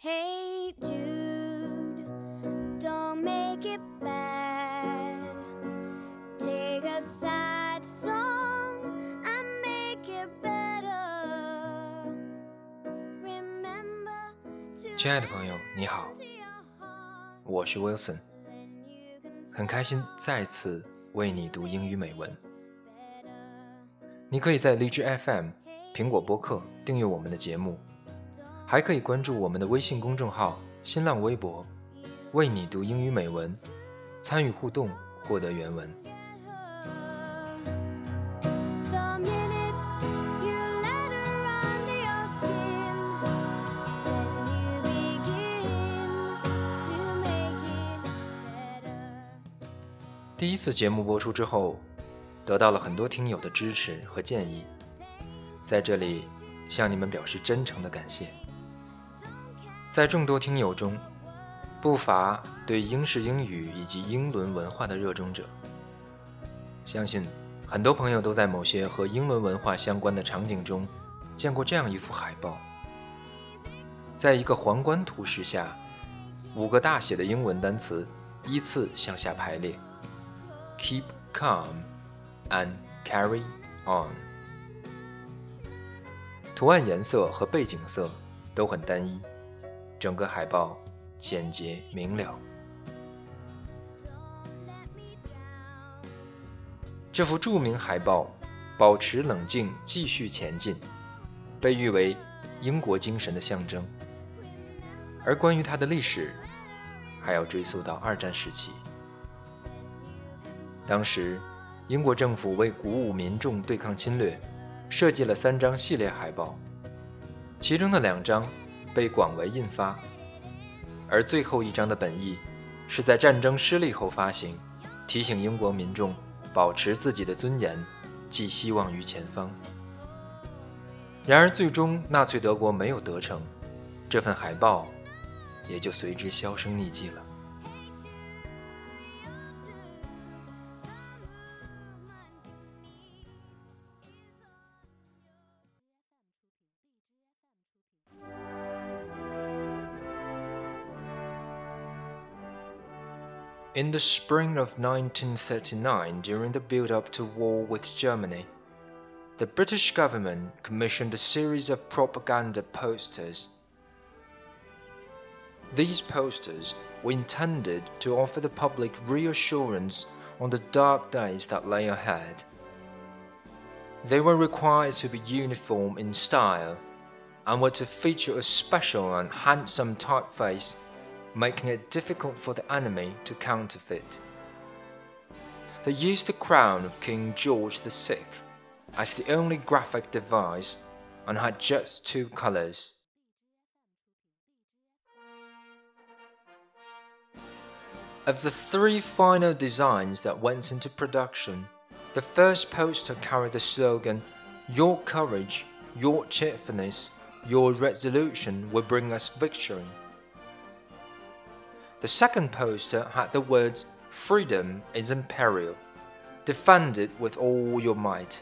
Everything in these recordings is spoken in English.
Hey Jude, don't make it bad. Take a sad song and make it better. Remember to 亲爱的朋友，你好我是 can 很开心再次为你读英语美文。better. 你可以在荔枝 FM、苹果播客订阅我们的节目，还可以关注我们的微信公众号、新浪微博，为你读英语美文，参与互动，获得原文。第一次节目播出之后，得到了很多听友的支持和建议，在这里向你们表示真诚的感谢。在众多听友中，不乏对英式英语以及英伦文化的热衷者。相信很多朋友都在某些和英伦文化相关的场景中见过这样一幅海报，在一个皇冠图示下，五个大写的英文单词依次向下排列：Keep calm and carry on。图案颜色和背景色都很单一，整个海报简洁明了。这幅著名海报保持冷静，继续前进，被誉为英国精神的象征。而关于它的历史，还要追溯到二战时期。当时，英国政府为鼓舞民众对抗侵略，设计了三张系列海报，其中的两张被广为印发，而最后一章的本意是在战争失利后发行，提醒英国民众保持自己的尊严，寄希望于前方。然而，最终纳粹德国没有得逞，这份海报也就随之销声匿迹了。In the spring of 1939, during the build up to war with Germany, the British government commissioned a series of propaganda posters. These posters were intended to offer the public reassurance on the dark days that lay ahead. They were required to be uniform in style and were to feature a special and handsome typeface making it difficult for the enemy to counterfeit. They used the crown of King George VI as the only graphic device and had just two colors. Of the three final designs that went into production, the first poster carried the slogan, Your courage, your cheerfulness, your resolution will bring us victory. The second poster had the words Freedom is imperial. Defend it with all your might.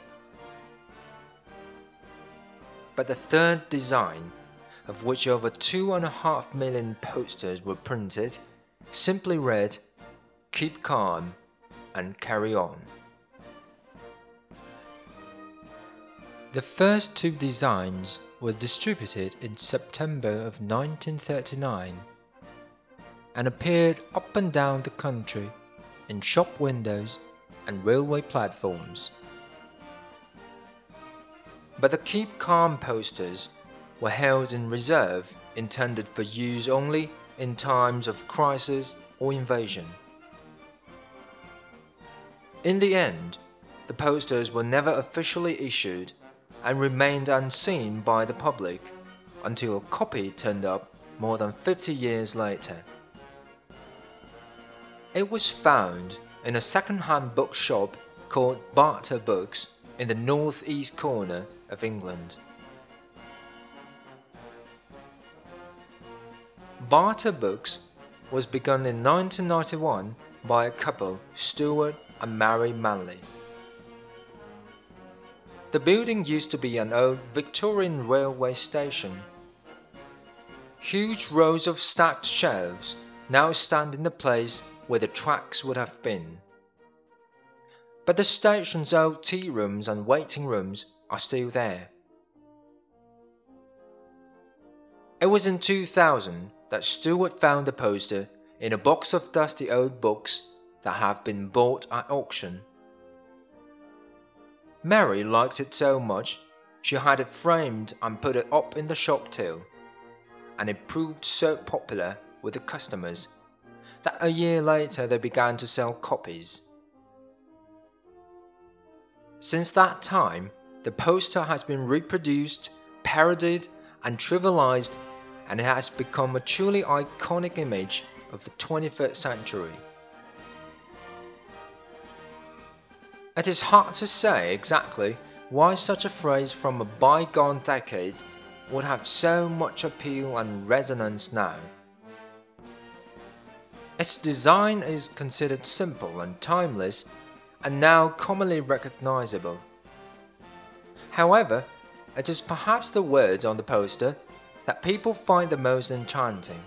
But the third design, of which over two and a half million posters were printed, simply read Keep calm and carry on. The first two designs were distributed in September of 1939 and appeared up and down the country in shop windows and railway platforms. But the Keep Calm posters were held in reserve, intended for use only in times of crisis or invasion. In the end, the posters were never officially issued and remained unseen by the public until a copy turned up more than 50 years later. It was found in a second-hand bookshop called Barter Books in the northeast corner of England. Barter Books was begun in 1991 by a couple, Stuart and Mary Manley. The building used to be an old Victorian railway station. Huge rows of stacked shelves now stand in the place where the tracks would have been. But the station's old tea rooms and waiting rooms are still there. It was in 2000 that Stuart found the poster in a box of dusty old books that have been bought at auction. Mary liked it so much, she had it framed and put it up in the shop too. And it proved so popular with the customers that a year later they began to sell copies. Since that time, the poster has been reproduced, parodied, and trivialized, and it has become a truly iconic image of the 21st century. It is hard to say exactly why such a phrase from a bygone decade would have so much appeal and resonance now. Its design is considered simple and timeless, and now commonly recognizable. However, it is perhaps the words on the poster that people find the most enchanting.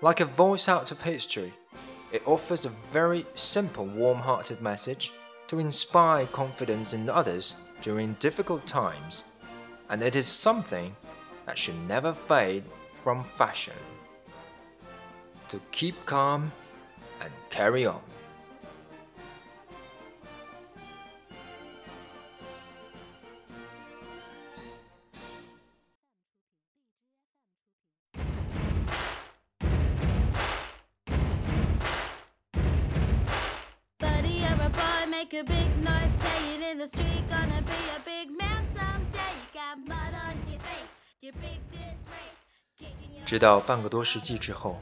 Like a voice out of history, it offers a very simple, warm hearted message to inspire confidence in others during difficult times, and it is something that should never fade from fashion. To keep calm and carry on. Make a big noise, in the street, gonna be a big man someday. You got mud on your face, big disgrace, 直到半个多世纪之后，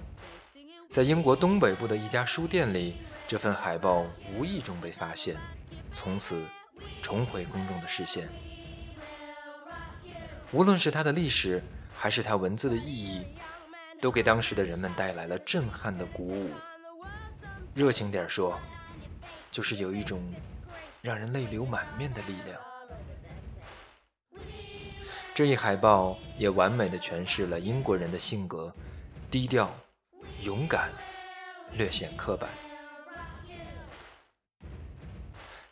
在英国东北部的一家书店里，这份海报无意中被发现，从此重回公众的视线。无论是它的历史，还是它文字的意义，都给当时的人们带来了震撼的鼓舞。热情点说，就是有一种让人泪流满面的力量。这一海报也完美的诠释了英国人的性格：低调、勇敢、略显刻板。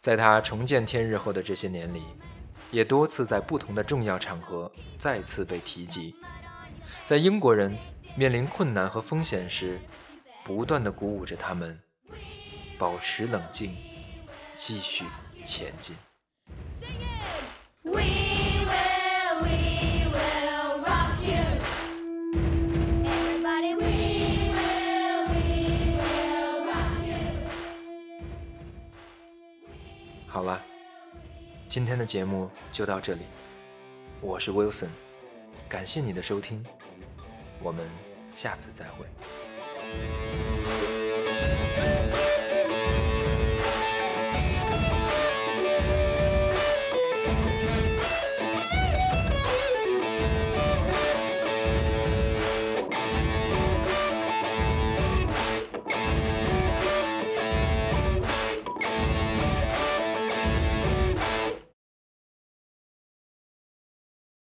在他重见天日后的这些年里，也多次在不同的重要场合再次被提及。在英国人面临困难和风险时，不断的鼓舞着他们，保持冷静，继续前进。今天的节目就到这里。我是 wilson 感谢你的收听。我们下次再会。